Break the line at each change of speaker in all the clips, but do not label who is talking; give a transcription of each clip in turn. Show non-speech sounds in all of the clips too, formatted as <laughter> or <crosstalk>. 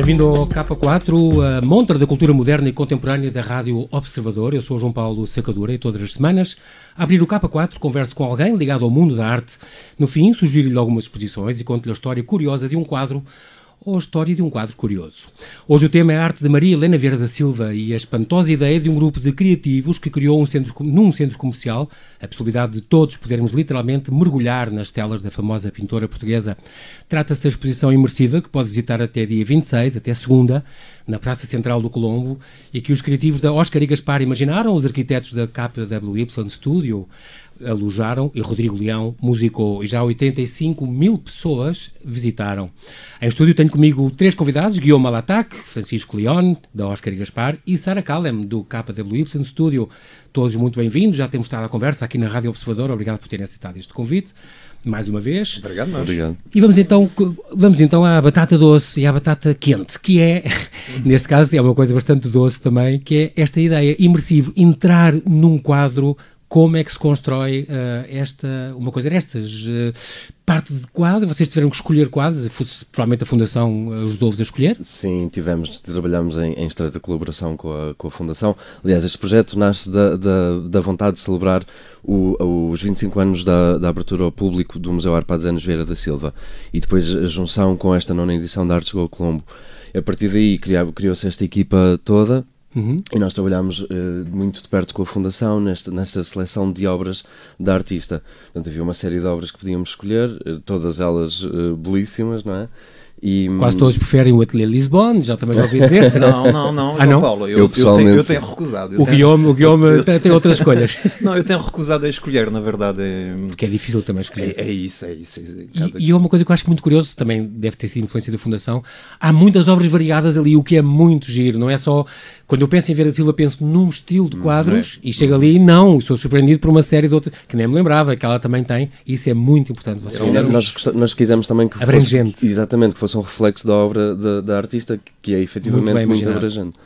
Bem-vindo ao K4, a montra da cultura moderna e contemporânea da Rádio Observador. Eu sou João Paulo Sacadura e todas as semanas, a abrir o K4, converso com alguém ligado ao mundo da arte. No fim, sugiro-lhe algumas exposições e conto-lhe a história curiosa de um quadro ou a história de um quadro curioso. Hoje o tema é a arte de Maria Helena Vieira da Silva e a espantosa ideia de um grupo de criativos que criou um centro, num centro comercial a possibilidade de todos podermos literalmente mergulhar nas telas da famosa pintora portuguesa. Trata-se da exposição imersiva que pode visitar até dia 26, até segunda, na Praça Central do Colombo e que os criativos da Oscar e Gaspar imaginaram, os arquitetos da KWY Studio alojaram e Rodrigo Leão musicou e já 85 mil pessoas visitaram. Em estúdio tenho comigo três convidados, Guilherme Malatac, Francisco León, da Oscar e Gaspar, e Sara Kalem, do KWY Studio. Todos muito bem-vindos, já temos estado à conversa aqui na Rádio Observador, obrigado por terem aceitado este convite. Mais uma vez.
Obrigado, nós. Obrigado.
E vamos então, vamos então à batata doce e à batata quente, que é, <laughs> neste caso, é uma coisa bastante doce também, que é esta ideia imersivo, entrar num quadro como é que se constrói uh, esta, uma coisa destas? Uh, parte de quadro, vocês tiveram que escolher quadros, provavelmente a Fundação uh, ajudou-vos a escolher?
Sim, tivemos, trabalhamos em, em estreita colaboração com a, com a Fundação. Aliás, este projeto nasce da, da, da vontade de celebrar o, os 25 anos da, da, abertura ao público do Museu Arpadesanos Vieira da Silva e depois a junção com esta nona edição da Artes Go Colombo. A partir daí criou-se esta equipa toda Uhum. E nós trabalhámos uh, muito de perto com a Fundação nesta, nesta seleção de obras da artista. Portanto, havia uma série de obras que podíamos escolher, uh, todas elas uh, belíssimas, não é?
E, Quase todos preferem o Ateliê Lisbon, já também já ouvi dizer. <laughs>
não, não, não, ah, não? Paulo, eu, eu, pessoalmente... eu, tenho, eu tenho recusado. Eu
o,
tenho...
Guilherme, o Guilherme <laughs> tem, tem outras escolhas. <laughs>
não, eu tenho recusado a escolher, na verdade. É...
Porque é difícil também escolher.
É, é isso, é isso. É isso.
E, e é uma coisa que eu acho muito curioso, também deve ter sido influência da Fundação, há muitas obras variadas ali, o que é muito giro, não é só quando eu penso em Vera Silva, penso num estilo de hum, quadros é. e chego ali e não, sou surpreendido por uma série de outras que nem me lembrava que ela também tem. E isso é muito importante.
Vocês nós, nós quisemos também que
abrangente.
fosse, exatamente, que fosse um reflexo da obra da, da artista, que é efetivamente muito, muito abrangente.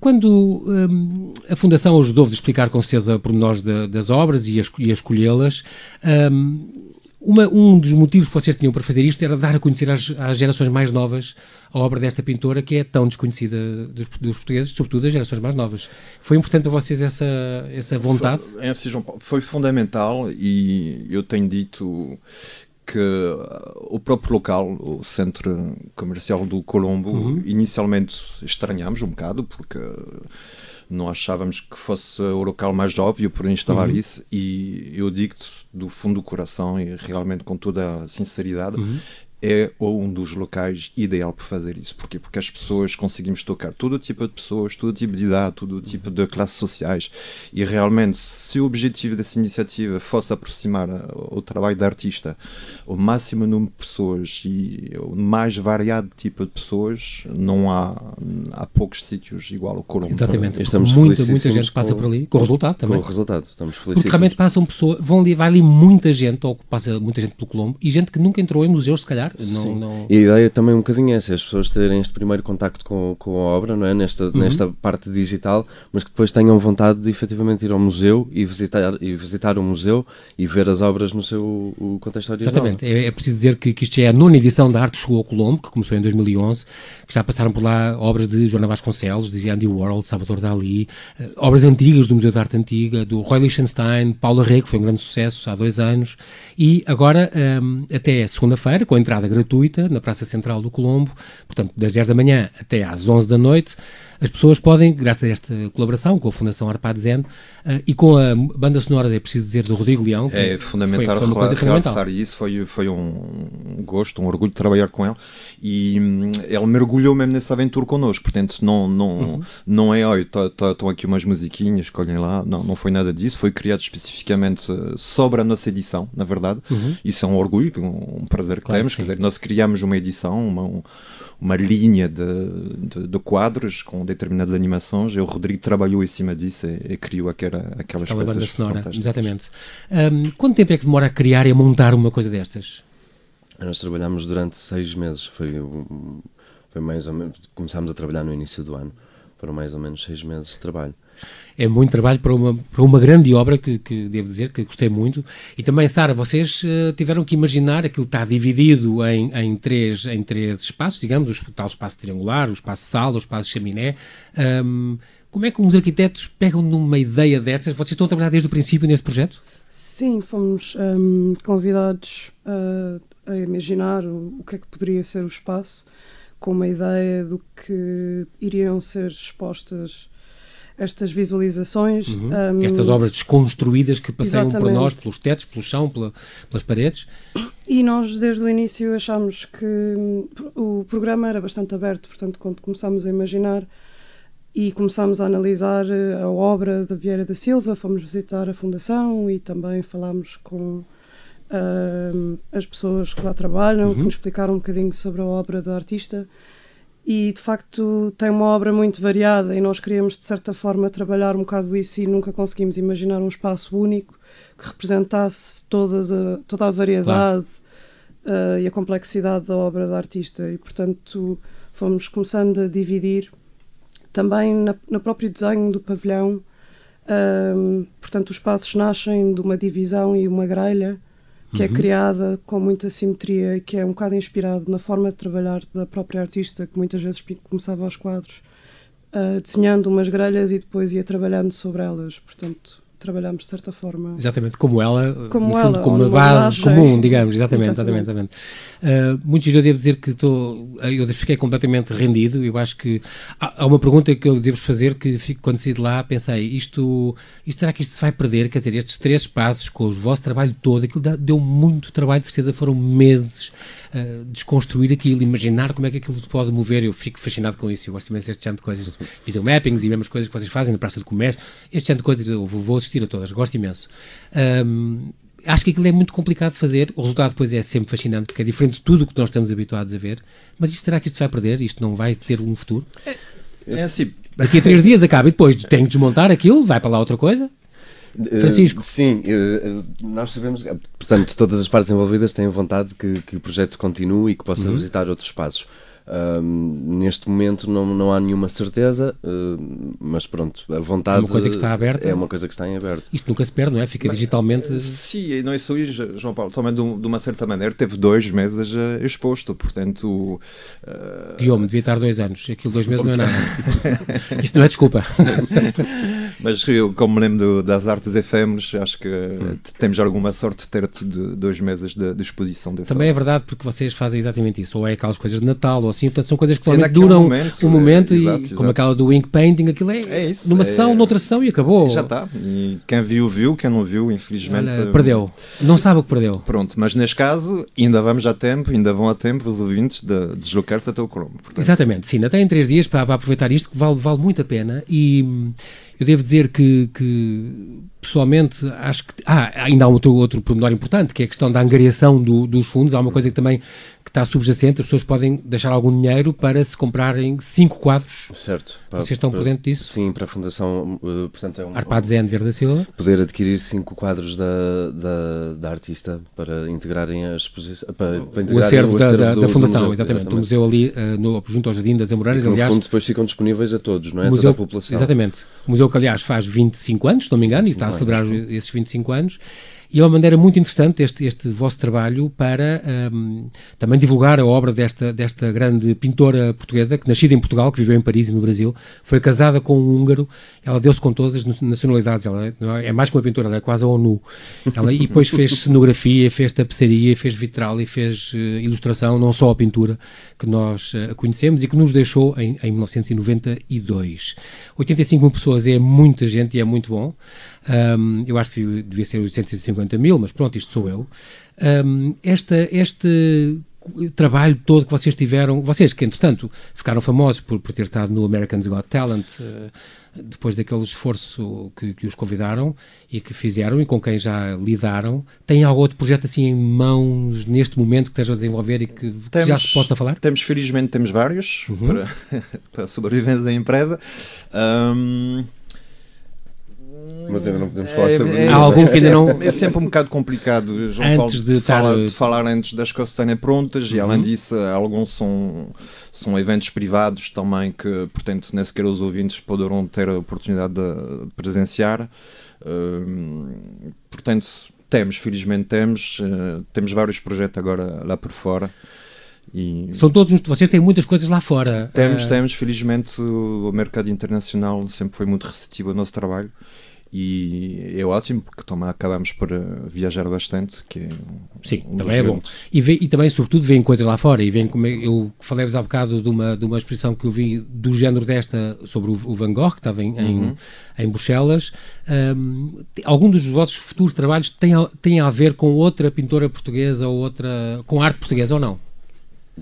Quando hum, a Fundação ajudou-vos a explicar com certeza pormenores de, das obras e a, a escolhê-las, hum, uma, um dos motivos que vocês tinham para fazer isto era dar a conhecer às, às, gerações mais novas a obra desta pintora que é tão desconhecida dos, dos, portugueses, sobretudo das gerações mais novas. Foi importante para vocês essa, essa vontade?
Foi, é assim, Paulo, foi fundamental e eu tenho dito que o próprio local, o centro comercial do Colombo, uhum. inicialmente estranhámos um bocado porque não achávamos que fosse o local mais óbvio por instalar uhum. isso e eu digo-te do fundo do coração e realmente com toda a sinceridade uhum é um dos locais ideal para fazer isso. Porquê? Porque as pessoas conseguimos tocar todo tipo de pessoas, todo tipo de idade, todo tipo de classes sociais. E realmente, se o objetivo dessa iniciativa fosse aproximar o trabalho da artista o máximo número de pessoas e o mais variado tipo de pessoas, não há, há poucos sítios igual ao Colombo.
Exatamente. Estamos muita, muita gente passa por ali, com o resultado também.
Com o resultado, estamos felizes.
Porque realmente passam pessoas, vão ali, vai ali muita gente, ou passa muita gente pelo Colombo, e gente que nunca entrou em museus, se calhar, não, não...
E a ideia também é um bocadinho essa, as pessoas terem este primeiro contacto com, com a obra, não é? Nesta, uhum. nesta parte digital, mas que depois tenham vontade de efetivamente ir ao museu e visitar, e visitar o museu e ver as obras no seu o contexto original.
Exatamente, é, é preciso dizer que, que isto é a nona edição da Arte Chegou ao Colombo, que começou em 2011, que já passaram por lá obras de Joana Vasconcelos, de Andy Warhol, de Salvador Dali, uh, obras antigas do Museu de Arte Antiga, do Roy Lichtenstein, Paulo Rey, que foi um grande sucesso há dois anos, e agora um, até segunda-feira, com a entrada gratuita, na Praça Central do Colombo, portanto, das 10 da manhã até às 11 da noite, as pessoas podem, graças a esta colaboração com a Fundação Arpad Zen uh, e com a banda sonora, é preciso dizer, do Rodrigo Leão.
É fundamental foi, foi realçar isso, foi, foi um gosto, um orgulho de trabalhar com ele. E hum, ele mergulhou mesmo nessa aventura connosco, portanto não, não, uhum. não é, olha, estão aqui umas musiquinhas, escolhem lá, não, não foi nada disso, foi criado especificamente eh, sobre a nossa edição, na verdade, uhum. isso é um orgulho, um, prazer que claro temos, que quer dizer, nós criamos uma edição, uma, um, uma linha de, de, de, quadros com determinadas animações e o Rodrigo trabalhou em cima disso e, e criou aquela, aquelas
Aquela banda sonora, exatamente. Um, quanto tempo é que demora a criar e a montar uma coisa destas?
Nós trabalhámos durante seis meses, foi, foi mais ou menos, começámos a trabalhar no início do ano. Foram mais ou menos seis meses de trabalho
é muito trabalho para uma, para uma grande obra que, que devo dizer que gostei muito. E também, Sara, vocês uh, tiveram que imaginar aquilo está dividido em, em, três, em três espaços, digamos, o tal espaço triangular, o espaço sala, o espaço chaminé. Um, como é que uns arquitetos pegam numa ideia destas? Vocês estão a trabalhar desde o princípio neste projeto?
Sim, fomos um, convidados a, a imaginar o, o que é que poderia ser o espaço, com uma ideia do que iriam ser expostas estas visualizações.
Uhum. Um, Estas obras desconstruídas que passeiam por nós, pelos tetos, pelo chão, pela, pelas paredes.
E nós, desde o início, achámos que o programa era bastante aberto, portanto, quando começámos a imaginar e começámos a analisar eh, a obra da Vieira da Silva, fomos visitar a Fundação e também falámos com uh, as pessoas que lá trabalham, uhum. que nos explicaram um bocadinho sobre a obra da artista e de facto tem uma obra muito variada e nós queríamos de certa forma trabalhar um bocado isso e nunca conseguimos imaginar um espaço único que representasse todas a, toda a variedade claro. uh, e a complexidade da obra da artista e portanto fomos começando a dividir também na, no próprio desenho do pavilhão portanto os espaços nascem de uma divisão e uma grelha que é uhum. é criada com muita simetria e que é um bocado inspirado na forma de trabalhar da própria artista, que muitas vezes começava aos quadros, uh, desenhando umas grelhas e depois ia trabalhando sobre elas. Portanto, trabalhamos de certa forma.
Exatamente, como ela, como no fundo, ela, como uma base comum, digamos, exatamente, exatamente. exatamente. Uh, muito giro, eu devo dizer que estou, eu fiquei completamente rendido, eu acho que há, há uma pergunta que eu devo fazer que fico, quando saí de lá pensei, isto, isto será que isto se vai perder? Quer dizer, estes três passos com o vosso trabalho todo, aquilo deu muito trabalho, de certeza foram meses uh, desconstruir aquilo, imaginar como é que aquilo pode mover. Eu fico fascinado com isso. Eu gosto imenso deste género de coisas, videomappings e mesmas coisas que vocês fazem na Praça de Comércio. Este género de coisas eu vou assistir a todas, gosto imenso. Um, acho que aquilo é muito complicado de fazer. O resultado depois é sempre fascinante, porque é diferente de tudo o que nós estamos habituados a ver. Mas isto, será que isto vai perder? Isto não vai ter um futuro?
É, é assim.
Daqui a três dias acaba e depois tem que desmontar aquilo, vai para lá outra coisa. Francisco. Uh,
sim, uh, nós sabemos, portanto, todas as partes envolvidas têm vontade que, que o projeto continue e que possa uhum. visitar outros espaços. Uh, neste momento não, não há nenhuma certeza, uh, mas pronto, a vontade. É
uma coisa que está aberta.
É uma coisa que está em aberto.
Isto nunca se perde, não é? Fica mas, digitalmente.
Sim, e não é só isso, João Paulo. Também, de, de, uma certa maneira, teve dois meses uh, exposto, portanto.
Uh... Guilherme, devia estar dois anos. Aquilo dois meses não é nada. <laughs> Isto não é desculpa. <laughs>
mas eu, como me lembro das artes efêmeras, acho que hum. temos alguma sorte de ter tido dois meses de, de exposição desse
Também é verdade, porque vocês fazem exatamente isso. Ou é aquelas coisas de Natal, ou assim, portanto são coisas que somente duram momento, um momento é, e exato, como aquela do ink painting, aquilo é, é isso, numa sessão, é, noutra sessão e acabou.
Já está. E quem viu, viu, quem não viu, infelizmente. Olha,
perdeu. Não sabe o que perdeu.
Pronto, mas neste caso ainda vamos a tempo, ainda vão a tempo os ouvintes de deslocar-se até o Colombo.
Portanto. Exatamente, sim, ainda têm três dias para, para aproveitar isto, que vale, vale muito a pena e eu devo dizer que, que pessoalmente acho que ah, ainda há outro, outro pormenor importante que é a questão da angariação do, dos fundos, há uma coisa que também que está subjacente, as pessoas podem deixar algum dinheiro para se comprarem cinco quadros.
Certo.
Para, Vocês estão por dentro disso?
Sim, para a Fundação, uh, portanto é um...
Arpad Zen Verde da Silva.
Poder adquirir cinco quadros da, da, da artista para integrarem a exposição... Para, para
integrar o acervo, o acervo da, do, da, Fundação, do museu, exatamente. exatamente. Do museu ali, uh, no, junto ao Jardim das Amoreiras,
aliás...
no
fundo depois ficam disponíveis a todos, não é? Museu, Toda a população.
Exatamente. O museu que aliás faz 25 anos, se não me engano, e está a celebrar esses 25 anos e é uma maneira muito interessante este, este vosso trabalho para um, também divulgar a obra desta, desta grande pintora portuguesa, que nascida em Portugal, que viveu em Paris e no Brasil, foi casada com um húngaro, ela deu-se com todas as nacionalidades, ela é, é mais que uma pintora, ela é quase a ONU. Ela, e depois fez cenografia, fez tapeçaria, fez vitral e fez uh, ilustração, não só a pintura que nós uh, conhecemos e que nos deixou em, em 1992. 85 mil pessoas é muita gente e é muito bom. Um, eu acho que devia ser 850 mil, mas pronto, isto sou eu. Um, esta, este trabalho todo que vocês tiveram, vocês que entretanto ficaram famosos por, por ter estado no Americans Got Talent, uh, depois daquele esforço que, que, os convidaram e que fizeram e com quem já lidaram, tem algum outro projeto assim em mãos neste momento que estejam a desenvolver e que, temos, já se possa falar?
Temos, felizmente, temos vários uhum. para, <laughs> para a sobrevivência da empresa. Um,
mas ainda não podemos falar
É,
sobre
é,
isso.
Há algum que ainda não-
É sempre um bocado complicado, João
Antes
Paulo,
de
de,
estar-
falar, de falar antes das coisas estarem prontas, e além
Uhum.
disso, alguns são, são eventos privados também que, portanto, nem sequer os ouvintes poderão ter a oportunidade de presenciar. Hum, portanto, temos, felizmente temos, eh, temos vários projetos agora lá por fora. E
São todos, vocês têm muitas coisas lá fora.
temos,
Ah,
temos, felizmente o mercado internacional sempre foi muito receptivo ao nosso trabalho e é ótimo porque também acabamos por eh, viajar bastante, que é
Sim,
um dos
também é bom. E, vê- e também, sobretudo, veem coisas lá fora. E veem como é- eu falei-vos há bocado de uma, de uma exposição que eu vi do género desta sobre o, o Van Gogh, que estava em, em,
Uhum.
em Bruxelas. Ahm, te- algum dos vossos futuros trabalhos tem a, tem a ver com outra pintora portuguesa ou outra. com arte portuguesa ou não?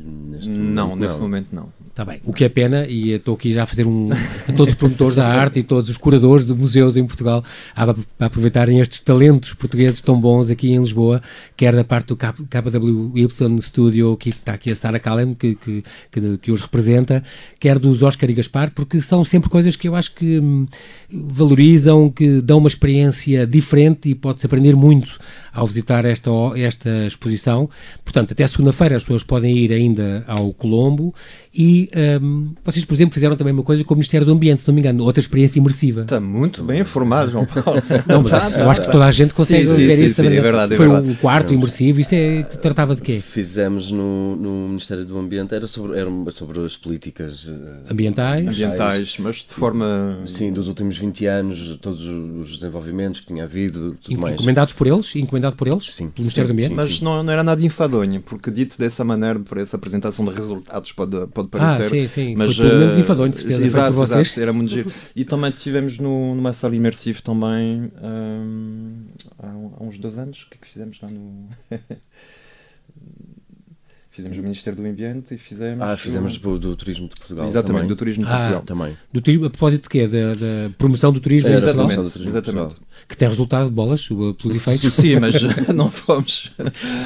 Neste
Não,
momento,
nesse momento não.
Está bem. O que é pena, e estou aqui já a fazer um. a todos os promotores da arte e todos os curadores de museus em Portugal a, aproveitarem estes talentos portugueses tão bons aqui em Lisboa, quer da parte do KWY Studio, que está aqui a Sarah Callen, que, que, que, que os representa, quer dos Oscar e Gaspar, porque são sempre coisas que eu acho que hum, valorizam, que dão uma experiência diferente e pode-se aprender muito ao visitar esta, esta exposição. Portanto, até segunda-feira as pessoas podem ir ainda ao Colombo e hum, vocês, por exemplo, fizeram também uma coisa com o Ministério do Ambiente, se não me engano, outra experiência imersiva.
Está muito bem informado, João Paulo. <laughs>
Não, mas
Tá,
eu
tá,
acho que
tá.
toda a gente consegue
Sim,
ver
sim,
isso
sim,
também.
é verdade, é
Foi
verdade.
um quarto imersivo, isso é, tratava de quê?
Fizemos no, no Ministério do Ambiente, era sobre, era sobre as políticas eh,
Ambientais?
Ambientais, mas de forma.
Sim, dos últimos 20 anos, todos os desenvolvimentos que tinha havido, tudo mais.
Encomendados por eles? Encomendado por eles?
Sim,
Pelo Ministério do
sim,
Ambiente?
Mas não, não era nada enfadonho, porque dito dessa maneira, por essa apresentação de resultados, pode, pode
Ah,
parecer.
sim, sim.
Mas,
Foi tudo menos
eh,
enfadonho, de certeza,
Exato,
por vocês.
exato, era muito giro. E também tivemos no, numa sala imersiva também hum, há, um- há uns dois anos. O que é que fizemos lá no. <laughs> fizemos o Ministério do Ambiente e fizemos.
Ah, fizemos
o...
do, do Turismo de Portugal
Exatamente,
também.
do Turismo de
Ah,
Portugal.
Também.
Do turismo, a propósito de quê? Da, da promoção do turismo em
era
Portugal?
Exatamente, exatamente.
Que tem resultado de bolas, o- pelos <laughs> efeitos.
Sim, mas <laughs> não fomos.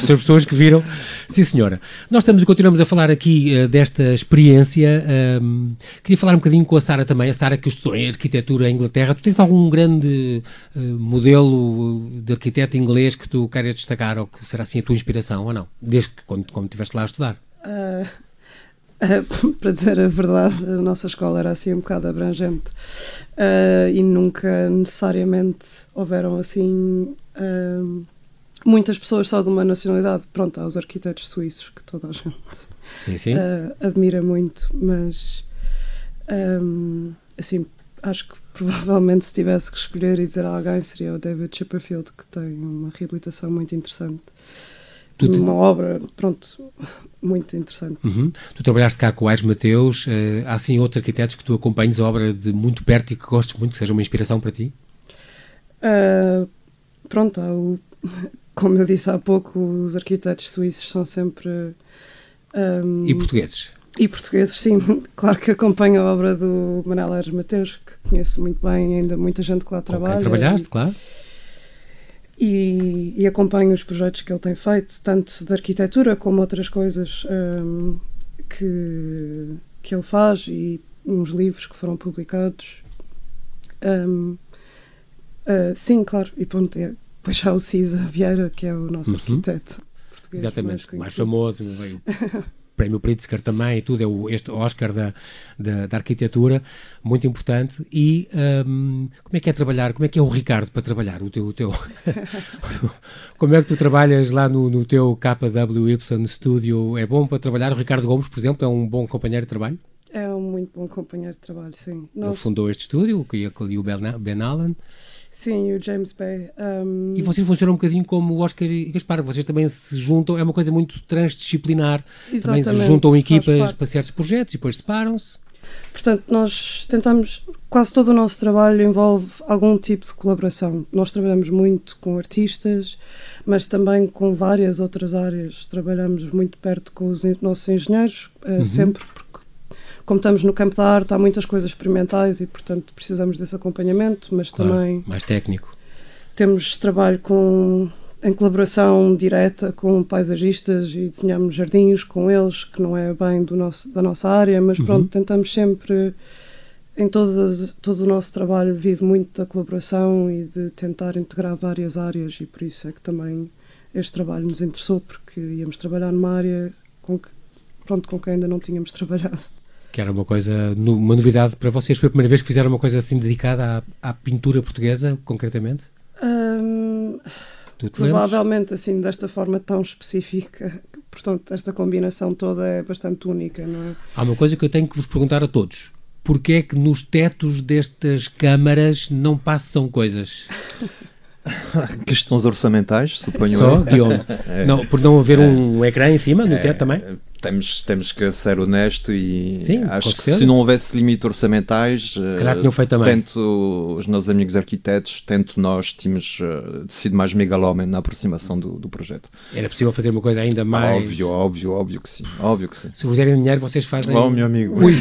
São pessoas que viram. Sim, senhora. Nós estamos e continuamos a falar aqui eh, desta experiência. Ahm, queria falar um bocadinho com a Sara também. A Sara que estudou em arquitetura em Inglaterra. Tu tens algum grande eh, modelo de arquiteto inglês que tu queiras destacar ou que será assim a tua inspiração ou não? Desde que quando, quando estiveste lá a estudar.
Ah, ah, <laughs> para dizer a verdade, a nossa escola era assim um bocado abrangente Ah, e nunca necessariamente houveram assim muitas pessoas só de uma nacionalidade. Pronto, há os arquitetos suíços que toda a gente
Sim, sim.
admira muito, mas ahm, assim, acho que provavelmente se tivesse que escolher e dizer alguém seria o David Chipperfield, que tem uma reabilitação muito interessante.
Tu te-
Uma obra, pronto, muito interessante.
Uhum. Tu trabalhaste cá com o Aires Mateus. eh, há assim outros arquitetos que tu acompanhes a obra de muito perto e que gostes muito, que seja uma inspiração para ti?
Ah, pronto, o- <laughs> como eu disse há pouco, os arquitetos suíços são sempre. ahm,
E portugueses?
e portugueses, sim. <laughs> Claro que acompanho a obra do Manel Aires Mateus, que conheço muito bem, ainda muita gente que lá
Com
trabalha.
quem trabalhaste, claro.
E, e acompanho os projetos que ele tem feito, tanto de arquitetura como outras coisas ahm, que, que ele faz e uns livros que foram publicados. Ahm, ah, sim, claro, e pronto, é, depois há o Cisa Vieira, que é o nosso
Uhum.
arquiteto português.
Exatamente,
mais
mais, famoso, veio o <laughs> Prémio Pritzker também e tudo, é o, este Oscar da, da, da arquitetura, muito importante. E hum, como é que é trabalhar, como é que é o Ricardo para trabalhar? O teu, o teu <laughs> como é que tu trabalhas lá no, no teu KWY Studio? É bom para trabalhar? O Ricardo Gomes, por exemplo, é um bom companheiro de trabalho?
É um muito bom companheiro de trabalho, sim.
Ele
Nós-
fundou este estúdio, que e o Ben, Ben Allen.
Sim, o James Bay. ahm,
E vocês funcionam um bocadinho como o Oscar e Gaspar, vocês também se juntam, é uma coisa muito transdisciplinar. Também se
exatamente,
juntam equipas para certos projetos e depois separam-se.
Portanto, nós tentamos, quase todo o nosso trabalho envolve algum tipo de colaboração. Nós trabalhamos muito com artistas, mas também com várias outras áreas. Trabalhamos muito perto com os nossos engenheiros, eh,
Uhum.
sempre como estamos no campo da arte, há muitas coisas experimentais e, portanto, precisamos desse acompanhamento, mas
Claro,
também
mais técnico.
temos trabalho com, em colaboração direta com paisagistas e desenhamos jardins com eles, que não é bem do nosso, da nossa área, mas
Uhum.
pronto, tentamos sempre em todas, todo o nosso trabalho vive muito da colaboração e de tentar integrar várias áreas e por isso é que também este trabalho nos interessou porque íamos trabalhar numa área com que, pronto, com que ainda não tínhamos <laughs> trabalhado.
Que era uma coisa, uma novidade para vocês? Foi a primeira vez que fizeram uma coisa assim dedicada à, à pintura portuguesa, concretamente?
Um, provavelmente assim, desta forma tão específica. Portanto, esta combinação toda é bastante única, não é?
Há uma coisa que eu tenho que vos perguntar a todos porque é que nos tetos destas câmaras não passam coisas? <laughs>
Questões orçamentais, suponho
Só, Guilherme? é. <laughs> Não, por não haver um ecrã em cima, no é, teto também?
Temos, temos que ser honesto e Sim, acho que se não houvesse limites orçamentais, tanto os nossos amigos arquitetos, tanto nós tínhamos uh, sido mais megalómeno na aproximação do, do projeto.
Era possível fazer uma coisa ainda mais.
Óbvio, óbvio, óbvio que sim. Óbvio que sim.
Se vos derem dinheiro, vocês fazem.
Oh, meu amigo. <laughs>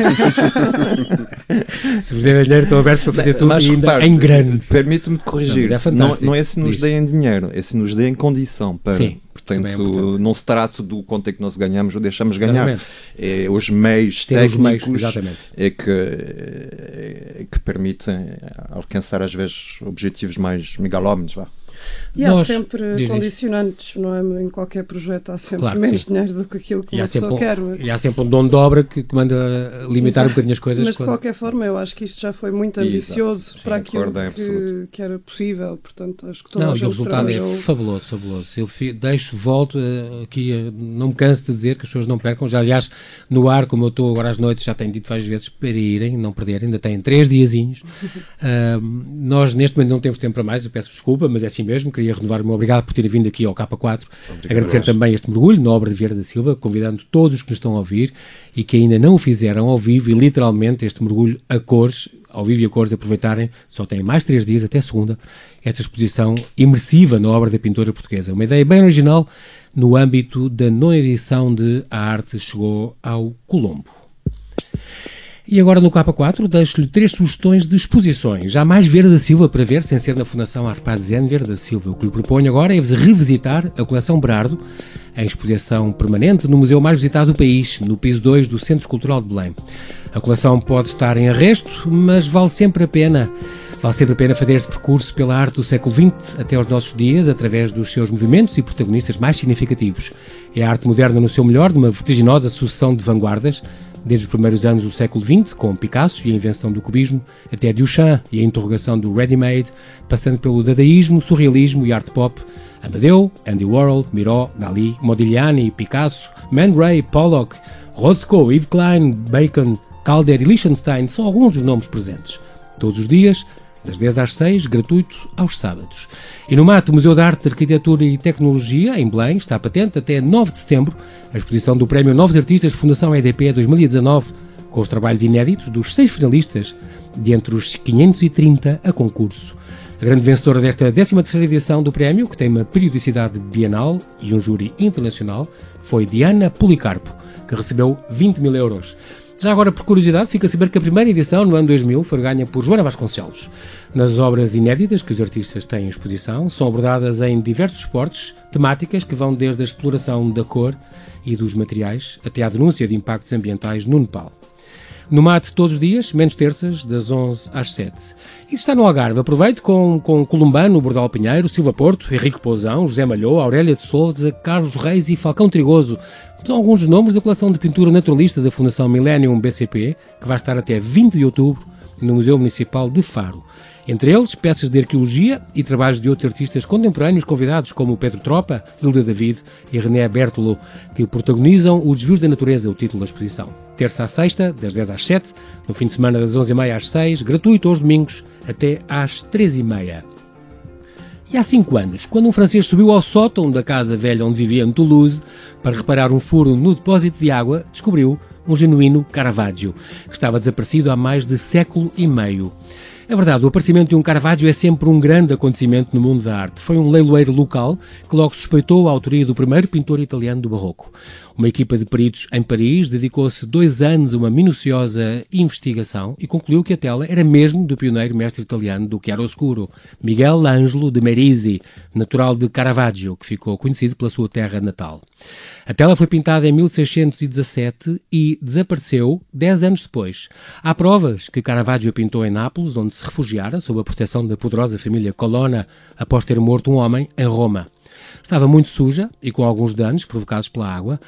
Se vos derem dinheiro, estão abertos para fazer tudo Mas, ainda repare, em grande.
Permite-me corrigir. Não, é não, não, é se nos deem dinheiro, é se nos deem condição para. Sim Portanto, é não se trata do quanto é que nós ganhamos ou deixamos ganhar. É os meios Ter técnicos os meios, é que, é que permitem alcançar, às vezes, objetivos mais megalómanos. Vá.
E Nós, há sempre diz, condicionantes, não é? Em qualquer projeto há sempre claro menos sim. dinheiro do que aquilo que uma pessoa
um,
quer.
E há sempre um dono de obra que, que manda limitar Exato. um bocadinho as coisas.
Mas quando... de qualquer forma, eu acho que isto já foi muito ambicioso para aquilo que, que, era possível. Portanto, acho que toda
não,
a gente
o resultado é trabalhou... é fabuloso, fabuloso. Eu deixo, volto uh, aqui, uh, não me canso de dizer que as pessoas não percam. Já, aliás, no ar, como eu estou agora às noites, já tenho dito várias vezes para irem, não perderem, ainda têm três diazinhos. <laughs> Uh, nós, neste momento, não temos tempo para mais, eu peço desculpa, mas é assim mesmo. Queria renovar o meu obrigado por terem vindo aqui ao K4. Obrigado Agradecer também este mergulho na obra de Vieira da Silva, convidando todos os que nos estão a ouvir e que ainda não o fizeram ao vivo e literalmente este mergulho a cores, ao vivo e a cores, aproveitarem, só têm mais três dias até segunda, esta exposição imersiva na obra da pintora portuguesa. Uma ideia bem original no âmbito da nona edição de A Arte Chegou ao Colombo. E agora no K4 deixo-lhe três sugestões de exposições. Já mais Vera da Silva para ver, sem ser na Fundação Arpaziano Vera da Silva. O que lhe proponho agora é revisitar a coleção Berardo, em exposição permanente no museu mais visitado do país, no piso 2 do Centro Cultural de Belém. A coleção pode estar em arresto, mas vale sempre a pena. Vale sempre a pena fazer este percurso pela arte do século XX até aos nossos dias, através dos seus movimentos e protagonistas mais significativos. É a arte moderna no seu melhor, numa vertiginosa sucessão de vanguardas, desde os primeiros anos do século XX, com Picasso e a invenção do cubismo, até Duchamp e a interrogação do ready-made, passando pelo dadaísmo, surrealismo e art pop, Amadeu, Andy Warhol, Miró, Dali, Modigliani, Picasso, Man Ray, Pollock, Rothko, Yves Klein, Bacon, Calder e Liechtenstein são alguns dos nomes presentes. Todos os dias, das 10 às 6, gratuito aos sábados. E no MAT, Museu de Arte, Arquitetura e Tecnologia, em Belém, está patente até 9 de setembro a exposição do Prémio Novos Artistas Fundação EDP 2019, com os trabalhos inéditos dos seis finalistas, de entre os 530 a concurso. A grande vencedora desta 13ª edição do prémio, que tem uma periodicidade bienal e um júri internacional, foi Diana Policarpo, que recebeu 20 mil euros. Já agora, por curiosidade, fica a saber que a primeira edição, no ano 2000, foi ganha por Joana Vasconcelos. Nas obras inéditas que os artistas têm em exposição, são abordadas em diversos esportes, temáticas que vão desde a exploração da cor e dos materiais até à denúncia de impactos ambientais no Nepal. No mate todos os dias, menos terças, das 11 às 7. E se está no Algarve, aproveite com, com Columbano, Bordal Pinheiro, Silva Porto, Henrique Pousão, José Malhou, Aurélia de Souza, Carlos Reis e Falcão Trigoso, são alguns dos nomes da coleção de pintura naturalista da Fundação Millennium BCP, que vai estar até 20 de outubro no Museu Municipal de Faro. Entre eles, peças de arqueologia e trabalhos de outros artistas contemporâneos convidados como Pedro Tropa, Hilda David e René Bertolo, que protagonizam Os Desvios da Natureza, o título da exposição. Terça a sexta, das 10 às 7, no fim de semana das 11h30 às 6, gratuito aos domingos, até às 13h30. E há cinco anos, quando um francês subiu ao sótão da casa velha onde vivia em Toulouse para reparar um furo no depósito de água, descobriu um genuíno Caravaggio, que estava desaparecido há mais de século e meio. É verdade, o aparecimento de um Caravaggio é sempre um grande acontecimento no mundo da arte. Foi um leiloeiro local que logo suspeitou a autoria do primeiro pintor italiano do Barroco. Uma equipa de peritos em Paris dedicou-se dois anos a uma minuciosa investigação e concluiu que a tela era mesmo do pioneiro mestre italiano do chiaroscuro, Miguel Ângelo de Merisi, natural de Caravaggio, que ficou conhecido pela sua terra natal. A tela foi pintada em 1617 e desapareceu dez anos depois. Há provas que Caravaggio pintou em Nápoles, onde se refugiara sob a proteção da poderosa família Colonna após ter morto um homem em Roma. Estava muito suja e com alguns danos provocados pela água.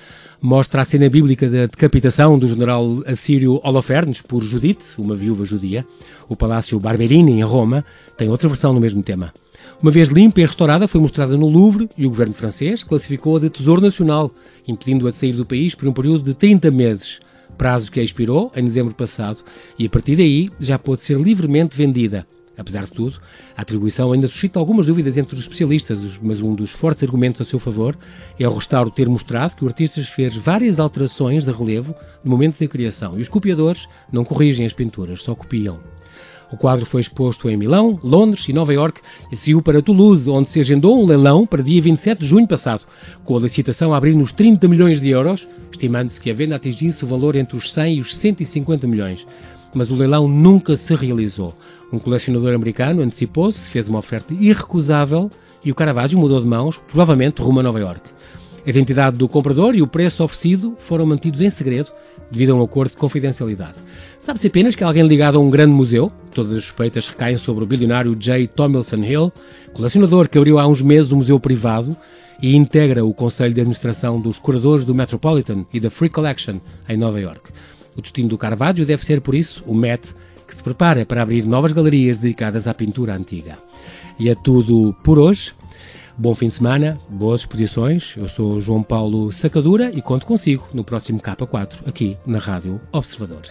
Mostra a cena bíblica da decapitação do general assírio Holofernes por Judite, uma viúva judia. O palácio Barberini, em Roma, tem outra versão no mesmo tema. Uma vez limpa e restaurada, foi mostrada no Louvre e o governo francês classificou-a de Tesouro Nacional, impedindo-a de sair do país por um período de 30 meses, prazo que expirou em dezembro passado e a partir daí já pôde ser livremente vendida. Apesar de tudo, a atribuição ainda suscita algumas dúvidas entre os especialistas, mas um dos fortes argumentos a seu favor é o restauro ter mostrado que o artista fez várias alterações de relevo no momento da criação e os copiadores não corrigem as pinturas, só copiam. O quadro foi exposto em Milão, Londres e Nova York e seguiu para Toulouse, onde se agendou um leilão para dia 27 de junho passado, com a licitação a abrir nos 30 milhões de euros, estimando-se que a venda atingisse o valor entre os 100 e os 150 milhões. Mas o leilão nunca se realizou. Um colecionador americano antecipou-se, fez uma oferta irrecusável e o Caravaggio mudou de mãos, provavelmente rumo a Nova York. A identidade do comprador e o preço oferecido foram mantidos em segredo devido a um acordo de confidencialidade. Sabe-se apenas que alguém ligado a um grande museu, todas as suspeitas recaem sobre o bilionário J. Tomlinson Hill, colecionador que abriu há uns meses um museu privado e integra o conselho de administração dos curadores do Metropolitan e da Free Collection em Nova York. O destino do Caravaggio deve ser, por isso, o Met, que se prepara para abrir novas galerias dedicadas à pintura antiga. E é tudo por hoje. Bom fim de semana, boas exposições. Eu sou João Paulo Sacadura e conto consigo no próximo K4 aqui na Rádio Observador.